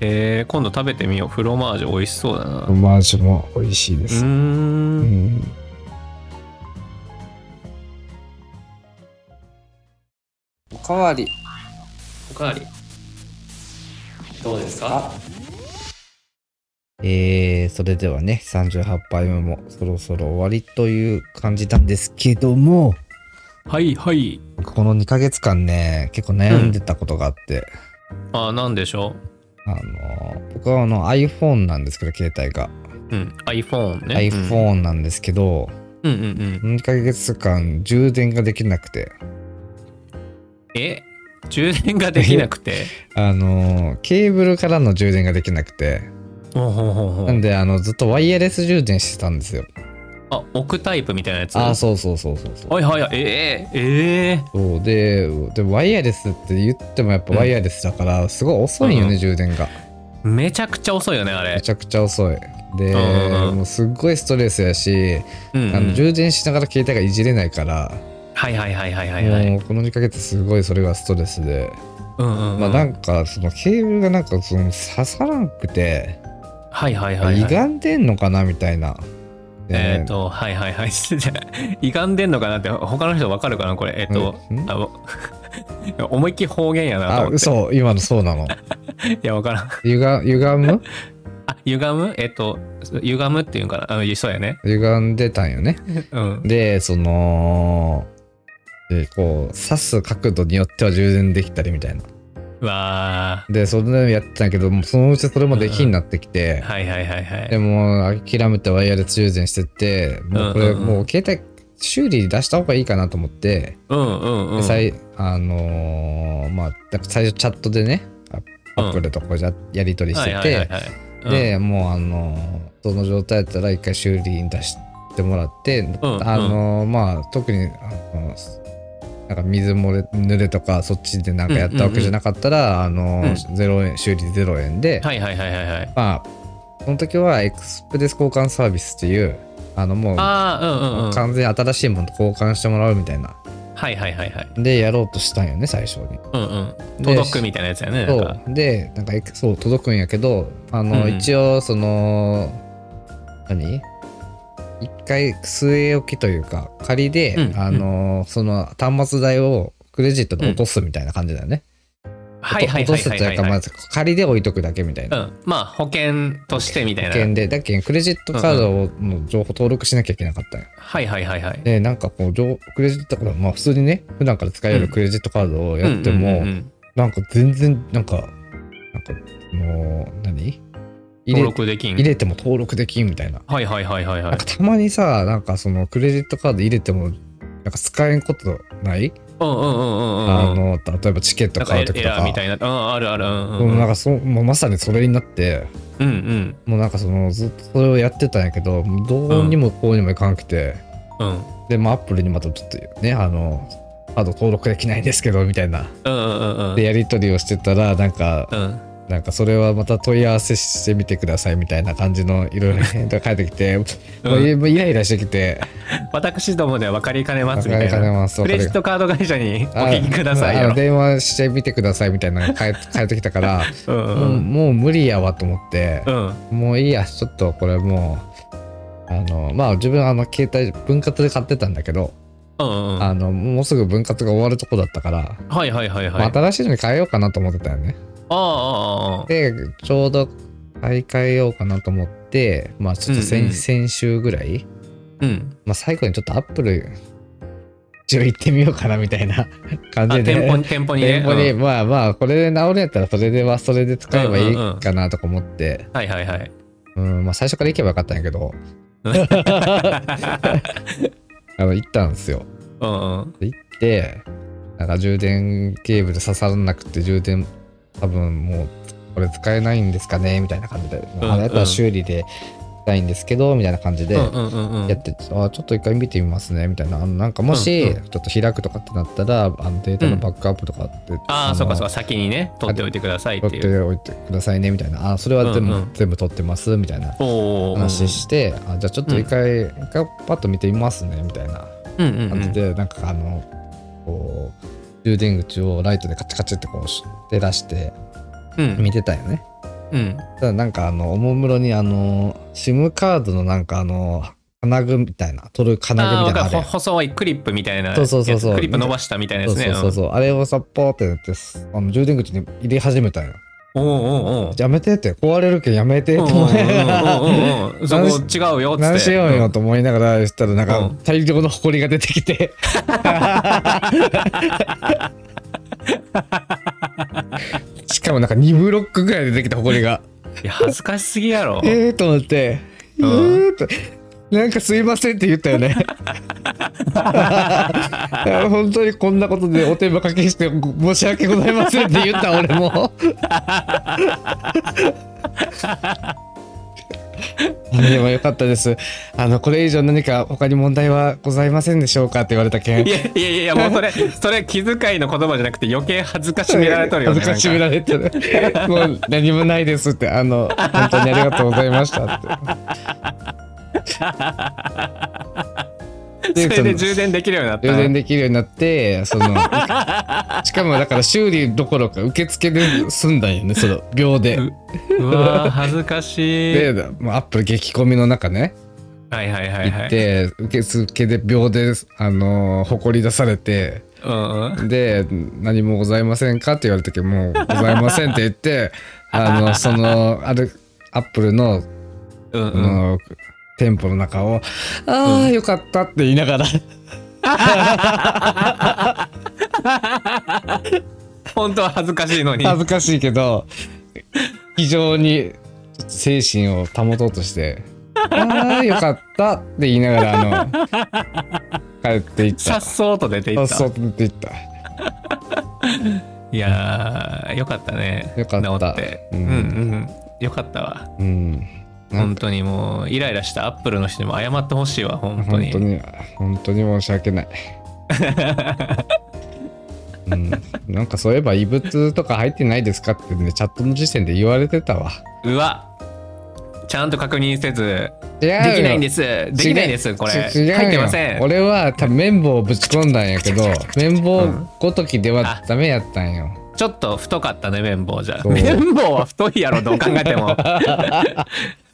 えー、今度食べてみよう。フロマージュ美味しそうだな。オマージュも美味しいです、うーうんん。おかわり。おかわり。どうですか？えー、それではね38杯目もそろそろ終わりという感じなんですけども。はいはい。僕この2ヶ月間ね結構悩んでたことがあって、あなんでしょあの僕はあの iPhone なんですけど携帯が、ううん iPhone ね。iPhone なんですけど、うん。うんうんこの2ヶ月間充電ができなくて。え？充電ができなくて？あのケーブルからの充電ができなくてほうほうほうほうんなであのずっとワイヤレス充電してたんですよ。あ置くタイプみたいなやつ？あそうそうそうそうそう。はいはいはい。えー、えー、そうででワイヤレスって言ってもやっぱワイヤレスだからすごい遅いよね、うん充電が。めちゃくちゃ遅いよねあれ。めちゃくちゃ遅い。で、もうすっごいストレスやし、うんうん。あの充電しながら携帯がいじれないから、はいはいはいはいはいはい。もうこの2ヶ月すごいそれがストレスで、うんうんうんまあなんかそのケーブルがなんかその刺さらんくて、はいはいはいはい。歪んでんのかなみたいな。でえっ、とはいはいはい。歪んでんのかなって他の人わかるかなこれ。えっ、と、うん？あの 思いっきり方言やなとあ思って。嘘。今のそうなの？いやわからん。ゆが歪む？あ歪む？えっ、と歪むっていうのかな？あのそうやね。歪んでたんよね。うん。でそのでこう刺す角度によっては充電できたりみたいな。うわでそれでやってたけどもうそのうちそれもできんなってきてー、はいはいはいはい。でも諦めてワイヤレス充電しててもうこれ、うんうん。うんもう携帯修理出した方がいいかなと思って、うんうんうん。で最あのーまあ最初チャットでねアップルとこじゃやり取りしてて、でもうあのーその状態やったら一回修理に出してもらって、んあのーまあ特にあのなんか水漏れ濡れとかそっちでなんかやったわけじゃなかったら、あのーゼロ円修理0円で、はいはいはいはいはい。まあその時はエクスプレス交換サービスっていうあのもううんうんうん。完全に新しいものと交換してもらうみたいな。はいはいはいはい。でやろうとしたんよね最初に。うんうん。で届くみたいなやつやねそか。う。でなんかそう届くんやけどあの、うん。一応その何？一回据え置きというか仮で、うんあのその端末代をクレジットで落とすみたいな感じだよね。はいはいはいはいはい。はいず仮で置いとくだけみたいな。うん。まあ保険としてみたいな。保険でだけどクレジットカードの情報登録しなきゃいけなかったんよ。はいはいはいはい。でなんかこう情クレジットカードまあ普通にね普段から使えるクレジットカードをやっても、うんうんうんうん。なんか全然なんかなんかもう何？入登れ録できん。入れても登録できんみたいな。はいはいはいはいはい。なんかたまにさなんかそのクレジットカード入れてもなんか使えんことない、うんうんうんうんうん。あの例えばチケットなんかエ買う時とか。ラーみたいな。うんあるある。うんうんうん。うんなんかそもうまさにそれになって。うんうん。もうなんかそのずっとそれをやってたんやけどどうにもこうにもいかんくて、うん。でまあアップルにまたちょっとねあのカード登録できないんですけどみたいな。うんうんうんうん。でやり取りをしてたらなんかうんなんかそれはまた問い合わせしてみてくださいみたいな感じのいろいろ返答が返ってきて、もうイライラしてきて。私どもで分かりかねますみたい分かりかねなます。クレジットカード会社にお聞きくださいよ。電話してみてくださいみたいなのが返 返ってきたから、うんうもうんもう無理やわと思って、うん。もういいやちょっとこれもうあのまあ自分あの携帯分割で買ってたんだけど、うんうんうん。あのもうすぐ分割が終わるとこだったから、はいはいはいはい。まあ新しいのに変えようかなと思ってたよね。ああでちょうど買い替えようかなと思ってまあちょっと先,、先週ぐらい、うん。まあ、最後にちょっとアップル一応行ってみようかなみたいな 感あじで。店舗に店舗にね。店舗に、うん。まあまあこれで治るんやったらそれではそれで使えばいいかなとか思って、はいはいはい。うんまあ最初から行けばよかったんやけど。あの行ったんですよ。うんうん。で行ってなんか充電ケーブル刺さらなくて充電多分もうこれ使えないんですかねみたいな感じで、うんあれやったら修理でしたいんですけどみたいな感じでうんうんうんうん。やって、あちょっと一回見てみますねみたいな。あのなんかもしうんうん。ちょっと開くとかってなったら、あのデータのバックアップとかって、ああのそうかそうか先にね取っておいてくださいって取っておいてくださいねみたいな。あそれは全部,、うんうん。全部取ってますみたいな話して、あじゃあちょっと一回、一回パッと見てみますねみたいなうんうんうん。感じで、なんかあのこう充電口をライトでカチカチってこうし照らしてうん。見てたよね。うん。ただなんかあのおもむろにあの SIM カードのなんかあの金具みたいな取る金具みたいな細いクリップみたいなそうそうそうそう。クリップ伸ばしたみたいなやそうつねそうそうそう。あれをさポーってやってあの充電口に入れ始めたんよ。やめてって。壊れるけんやめて。って思いながらそこ違うよって。何しようよと思いながらしたらなんかうん。大量の埃が出てきて。しかもなんか2ブロックぐらい出てきた埃が。いや恥ずかしすぎやろ。えーと思って。えうん。ーとなんかすいませんって言ったよね。本当にこんなことでお手間かけしてご申し訳ございませんって言った俺も。でもよかったです。あのこれ以上何か他に問題はございませんでしょうかって言われたけん。いやいやいやもうそれ それ気遣いの言葉じゃなくて余計恥ずかしめられとるよね恥ずかしめられてる。もう何もないですってあの本当にありがとうございましたって それで充電できるようになった。充電できるようになってその しかもだから修理どころか受付で済んだんよねその秒で。うわー恥ずかしい。でもうアップル激混みの中ね。はいはいはい行っはいて受付で秒であの誇り出されてうんうん。で「何もございませんか?」って言われたけど「もうございません」って言ってあのそのあるアップルのうんうん。あの店舗の中を「ああよかった」って言いながら。本当は恥ずかしいのに。恥ずかしいけど非常に精神を保とうとして「ああよかった」って言いながらあの帰っていった。さっそうと出ていった。そうそう出ていった。いやーよかったね。よかった。ううんんうん。よかったわ。うん本当にもうイライラしたアップルの人にも謝ってほしいわ本当に。本当に本当に申し訳ない。うん、なんかそういえば異物とか入ってないですかってねチャットの時点で言われてたわ。うわ。ちゃんと確認せず。できないんです。できないですこれ。入ってません。俺は多分綿棒をぶち込んだんやけど綿棒うんごときではダメやったんよ、ちょっと太かったね綿棒じゃ綿棒は太いやろどう考えても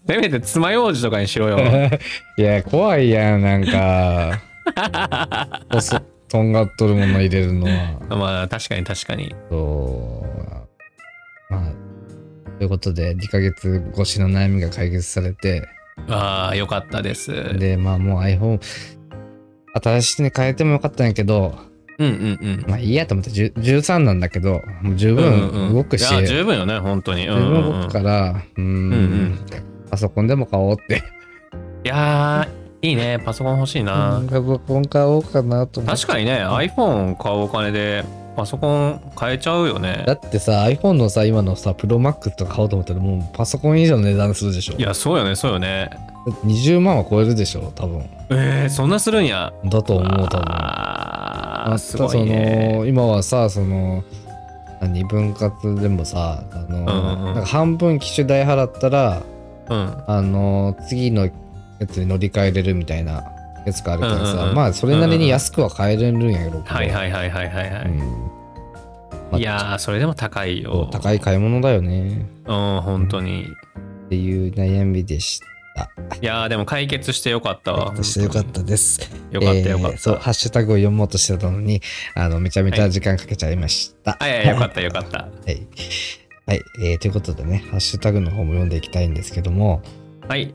せめて爪楊枝とかにしろよ。いや怖いやんなんか。おそとんがっとるもの入れるのは。まあ確かに確かに。そう。まあということで2ヶ月越しの悩みが解決されて。ああよかったです。でまあもう iPhone 新しいに変えてもよかったんやけど。うんうんうん。まあいいやと思って10 13なんだけどもう十分動くし、いや十分よね本当に。う十んうんうん。分動くからうんうんパソコンでも買おうって。いやーいいね。パソコン欲しいな。パソコン買おうかなと思って。確かにね iPhone 買うお金でパソコン買えちゃうよね。だってさ iPhone のさ今のさプロマックスとか買おうと思ったらもうパソコン以上の値段するでしょ。いやそうよねそうよね。だって20万は超えるでしょ多分。えー、そんなするんや。だと思う多分。あーすごいねの今はさその何分割でもさあの、うんうんうんなんか半分機種代払ったらうん。あの次のやつに乗り換えれるみたいなやつがあるからさ、うんうんうん。まあそれなりに安くは買えれるんやろうけど、はいはいはいはいはい。はい、うん。まあいやーそれでも高いよ。高い買い物だよね。うん本当に。っていう悩みでした。いやーでも解決してよかったわ。そしてよかったです。よかったよかった、えーそう、ハッシュタグを読もうとしてたのに、あの、めちゃめちゃ時間かけちゃいました。あいやいやよかったよかった。はい。はい、えーということでね、ハッシュタグの方も読んでいきたいんですけども、はい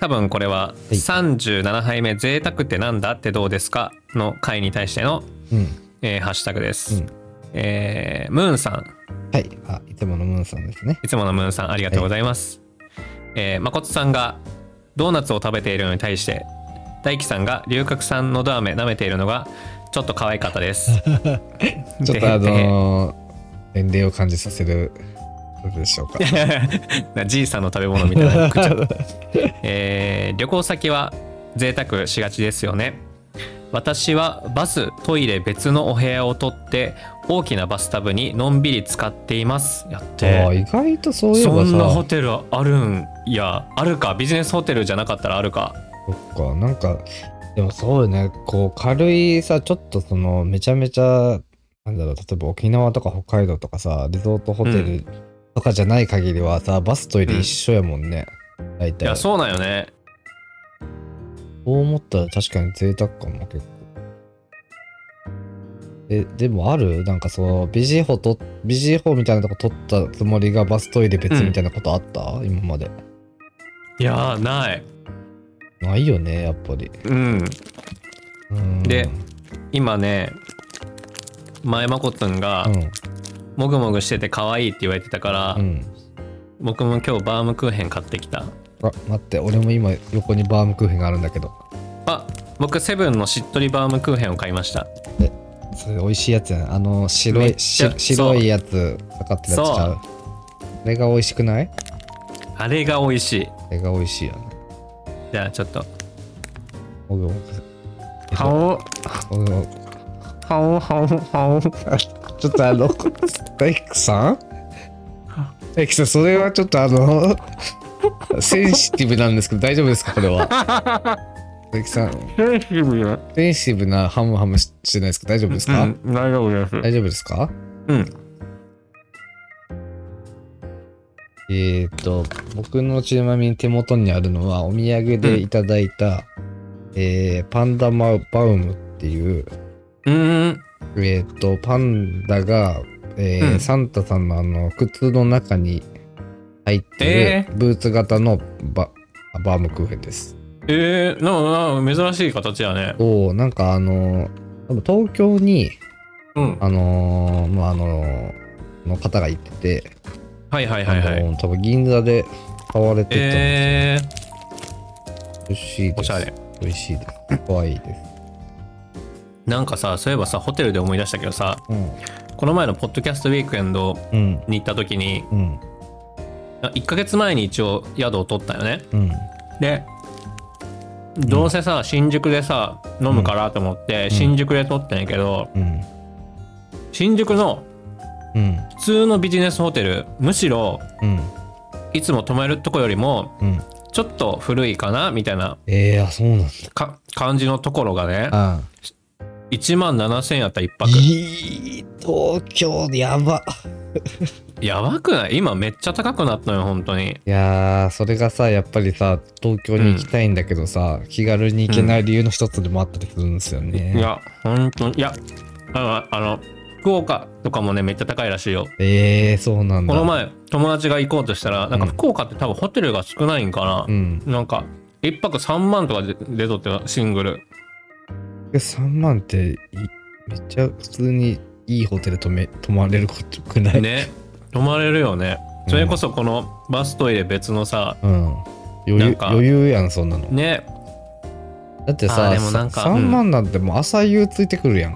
多分これははい37杯目贅沢ってなんだってどうですか？の回に対しての、うん。えーハッシュタグです、うんえームーンさんはい。あ、いつものムーンさんですね。いつものムーンさんありがとうございます。えー、誠さんがドーナツを食べているのに対して大輝さんが龍角散のど飴舐めているのがちょっと可愛かったです。ちょっとあのー年齢を感じさせる、でしょうか。なじいさんの食べ物みたいな。の食っちゃった、えー旅行先は贅沢しがちですよね。私はバストイレ別のお部屋を取って大きなバスタブにのんびり使っています。やっああ、て意外とそういえばそんなホさ、テルあるんいや。あるか？ビジネスホテルじゃなかったらあるか？そっか、なんか、でもそうよね、こう、軽いさ、ちょっとその、めちゃめちゃ、なんだろう、例えば沖縄とか北海道とかさ、リゾートホテルとかじゃない限りはさ、バストイレ一緒やもんね。大い体。やそうなんよねそう思ったら確かに贅沢かも結構。え、でもある？なんかそう、ビジホと、ビジホみたいなとこ取ったつもりがバストイレ別みたいなことあった、今まで。いやーないないよね、やっぱり。うんうんで今ね前まこつんがうん。もぐもぐしてて可愛いって言われてたから、うん。僕も今日バームクーヘン買ってきたあ、待って、俺も今横にバームクーヘンがあるんだけど。あ僕セブンのしっとりバームクーヘンを買いましたそれ美味しいやつやん。あの、白い、白いやつ、かかってるやつちゃう。あれが美味しくない？あれが美味しいあれが美味しいよね。じゃあちょっともぐもぐ。ハオもぐもぐハオハオハオちょっとあの、大工さん？大工さん、それはちょっとあの、センシティブなんですけど、大丈夫ですかこれは？大工さん、センシティブよセンシティブなハムハムししてないですか？大丈夫ですか、うん大丈夫です。大丈夫ですか？うん。えっ、と、僕のちなみに手元にあるのは、お土産でいただいた、えーパンダマバウムっていう、うーん。えっ、と、パンダが、えーうん。サンタさんのあの、靴の中に入ってえるブーツ型のバ,、バームクーヘンです。えー、なんかなんか珍しい形やね。おおなんかあの、多分東京に、うん。あのーまあ、あのの方が行ってて、はいはいはいはい。多分銀座で買われてた、え美味しいです。ー、おしゃれ。美味しいです。可愛いです。なんかさそういえばさホテルで思い出したけどさうん。この前のポッドキャストウィークエンドうん。に行った時にうん。1ヶ月前に一応宿を取ったよねうん。でどうせさ新宿でさ飲むからと思って新宿で取ったんやけど、うん。新宿のうん。普通のビジネスホテルむしろうん。いつも泊まるとこよりもうん。ちょっと古いかなみたいなえそうなん感じのところがねあ1万7000円やった1泊。いい、東京やば。やばくない？今めっちゃ高くなったのよ本当に。いやー、それがさ、やっぱりさ、東京に行きたいんだけどさ、気軽に行けない理由の一つでもあったりするんですよね。いや本当に。いやあのあの福岡とかもねめっちゃ高いらしいよ。ええー、そうなんだ。この前友達が行こうとしたらなんかうん。福岡って多分ホテルが少ないんかな、うん。なんか1泊3万とかで出とってたシングル。で3万っていめっちゃ普通にいいホテル泊め泊まれることくない、ね。泊まれるよね。それこそこのバストイレ別のさうん。余裕余裕やんそんなの。ね。あだってさーでもなんかさ3万なんてもう朝夕ついてくるやん、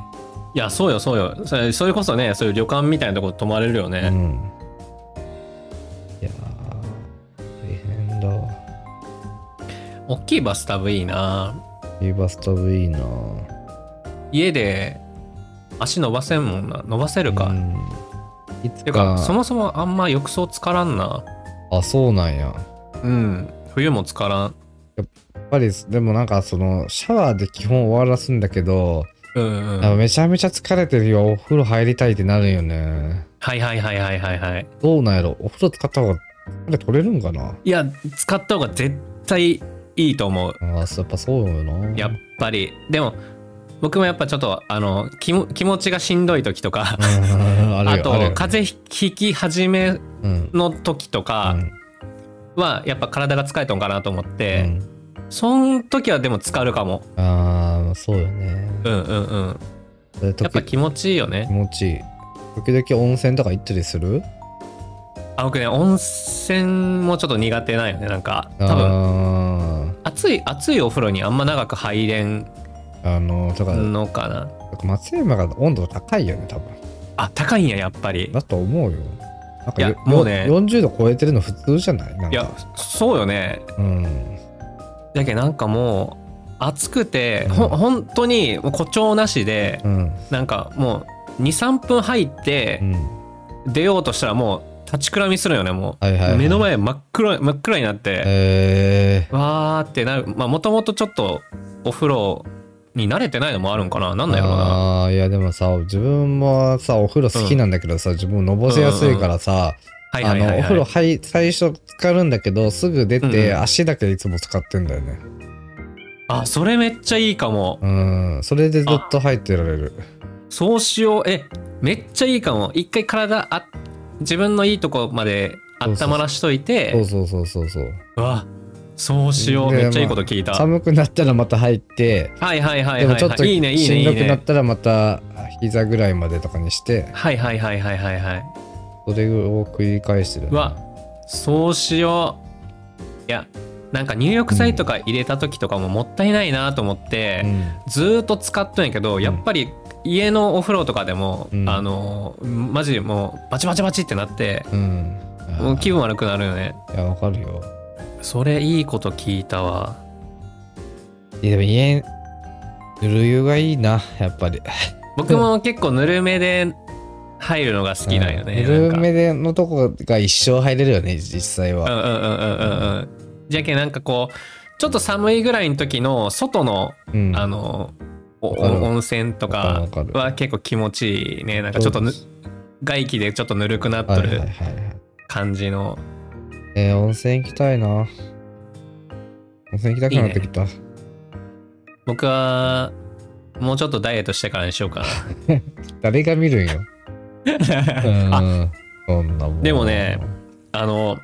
いやそうよそうよ。それそれこそねそういう旅館みたいなとこ泊まれるようね、ん。いやー大変だわ。大きいバスタブいいないいバスタブいいな。家で足伸ばせんもんな。伸ばせるか、うん。いつてかかそもそもあんま浴槽浸からんな。あそうなんや。やうん。冬も浸からん。っぱりでもなんかそのシャワーで基本終わらすんだけど、うんうん。めちゃめちゃ疲れてるよ。お風呂入りたいってなるよね。はいはいはいはいはいはい。どうなんやろ。お風呂使った方が疲れ取れるんかな。いや使った方が絶対いいと思う。あやっぱそうよなやっぱり。でも僕もやっぱちょっとあの気も気持ちがしんどい時とか うんあとね。風邪ひき始めうん。の時とかはやっぱ体が疲れたのかなと思っうて、ん。そん時はでも浸かるかも。ああそうよね。うんうんうん。やっぱ気持ちいいよ気ね持ちいい。時々温泉とか行ったりする？あ僕ね温泉もちょっと苦手なんよねなんか。多分あ暑い暑いお風呂にあんま長く入れんーあのだから、のかな？松山が温度が高いよね多分。あ高いんややっぱり。だと思うよ。なんかいやよもうね。40度超えてるの普通じゃない？いやそうよね。うん。だけどなんかもう暑くて、うん。ほ本当に誇張なしでうん。なんかもう23分入ってうん。出ようとしたらもう立ちくらみするよねもう、はいはい、はい、目の前真っ黒真っ暗になって、えわーってなる。まあもともとちょっとお風呂に慣れてないのもあるんかな。なんー、だろうな。あーいやでもさ自分もさお風呂好きなんだけどさ、自分のぼせやすいからさ、はいはいはい、あのお風呂はい、入最初浸かるんだけどすぐ出て、うんうん。足だけいつも使ってんだよね。あそれめっちゃいいかも。うん。それでずっと入ってられる。そうしよう。えめっちゃいいかも。一回体あ自分のいいとこまで温まらしといて。そうそうそうそうそう。うわそうしよう。でめっちゃいいこと聞いた、寒くなったらまた入ってはいはいはいはいでもちょっとはいいいねいいね。しんどくなったらまた膝ぐらいまでとかにして。はいはいはいはいはいはい。それを繰り返してるうわそうしよう。いやなんか入浴剤とか入れた時とかももったいないなと思って、うん。ずーっと使っとんやけどやっぱり家のお風呂とかでも、うん。あのマジでもうバチバチバチってなってうん。もう気分悪くなるよね。いやわかるよそれいいこと聞いたわ。いやでも家ぬる湯がいいなやっぱり。僕も結構ぬるめで入るのが好きなんよね、ぬなんか。るめでのとこが一生入れるよね実際は、うんうんうんうんうん。うんじゃけなんかこうちょっと寒いぐらいの時の外のうん。あの温泉とかは結構気持ちいいね。なんかちょっとぬ外気でちょっとぬるくなっとる感じのえー、温泉行きたいな。温泉行きたくなってきた。僕はもうちょっとダイエットしてからにしようか 誰が見るんよ。うん。そんなもん。でもねあの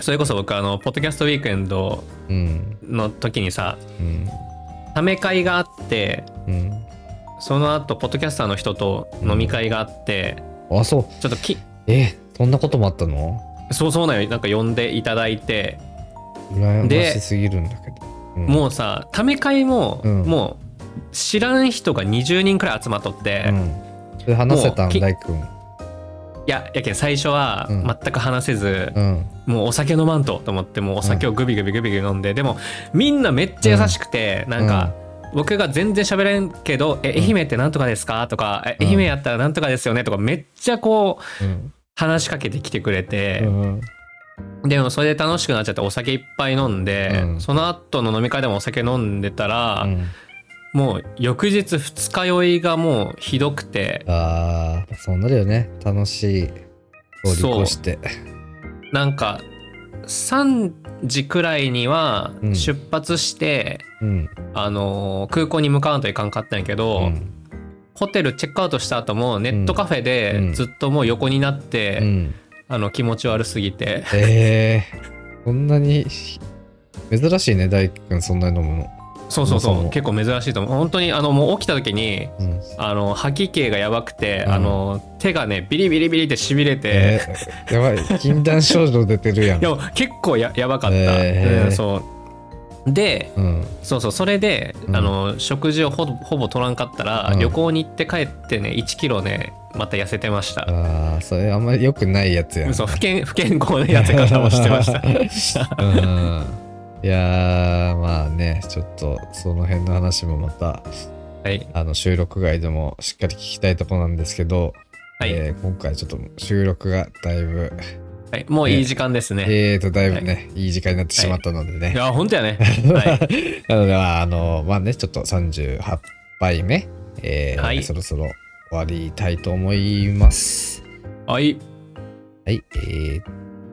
それこそ僕あのポッドキャストウィークエンドうんの時にさうん。ため会があってうんその後ポッドキャスターの人と飲み会があって、あそう。ちょっときえそんなこともあったの？そうそうなんよ。なんか呼んでいただいて、羨までしすぎるんだけど、うん。もうさため会も、うん。もう知らん人が20人くらい集まっとって、いうん。話せたん？大君。ややけん最初はうん。全く話せず、うん。もうお酒飲まんとと思ってもうお酒をグビグビグビグビ飲んで、でもみんなめっちゃ優しくて、なんか、僕が全然喋れんけど「え愛媛ってなんとかですか?」とかえ「うん愛媛やったらなんとかですよね」とかめっちゃこううん話しかけてきてくれて、うんでもそれで楽しくなっちゃってお酒いっぱい飲んで、うん。その後の飲み会でもお酒飲んでたら、うん。もう翌日二日酔いがもうひどくて。ああそうなるよね。楽しい。通り越して。なんか3時くらいにはうん。出発して、うん。あのー空港に向かわんといかんかったんやけど、うんホテルチェックアウトした後もネットカフェうん。でずっともう横になって、うん。あの気持ち悪すぎて。えー、こんなに珍しいね大君そんなに飲むのそうそう。そう結構珍しいと思う。本当にあのもう起きた時にうん。あの吐き気がやばくて、うん。あの手がねビリビリビリってしびれて、えー、やばい。禁断症状出てるやん。いや結構ややばかった、えー。うんそうでうん。そうそうそれで、うん。あの食事をほぼほぼ取らんかったら、うん。旅行に行って帰ってね1キロねまた痩せてました、ああそれあんまり良くないやつやん。そう不健不健康な痩せ方もしてました。うん。いやーまあねちょっとその辺の話もまたはい。あの収録外でもしっかり聞きたいところなんですけどはい。えー今回ちょっと収録がだいぶ、はい、もういい時間ですね。えーと、だいぶね、い、い時間になってしまったのでね。いや、本当やね。はい。なので、まあ、あの、まあね、ちょっと38杯目、えーはいそろそろ終わりたいと思います。はい。はい、えーっ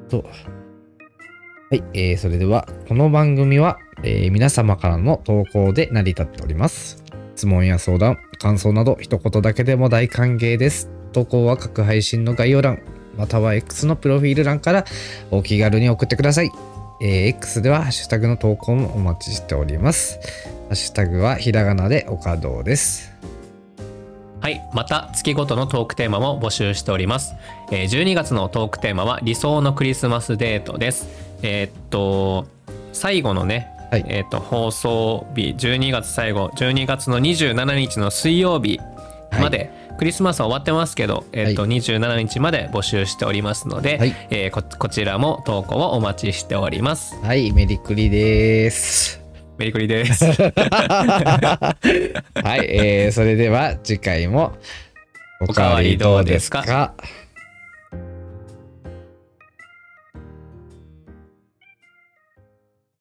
と、はい、えーそれでは、この番組は、えー皆様からの投稿で成り立っております。質問や相談、感想など、一言だけでも大歓迎です。投稿は各配信の概要欄、または X のプロフィール欄からお気軽に送ってください。えー X ではハッシュタグの投稿もお待ちしております。ハッシュタグはひらがなで岡堂です。はい。また、月ごとのトークテーマも募集しております。えー12月のトークテーマは、理想のクリスマスデートです。えーっと、最後のね、はいえーっと、放送日、12月最後、12月の27日の水曜日まで、クリスマスは終わってますけど、えーっと、は27日まで募集しておりますので、はいえーここちらも投稿をお待ちしております。はい、メリクリです。メリクリです。はい、えー、それでは次回もおかわりどうですか？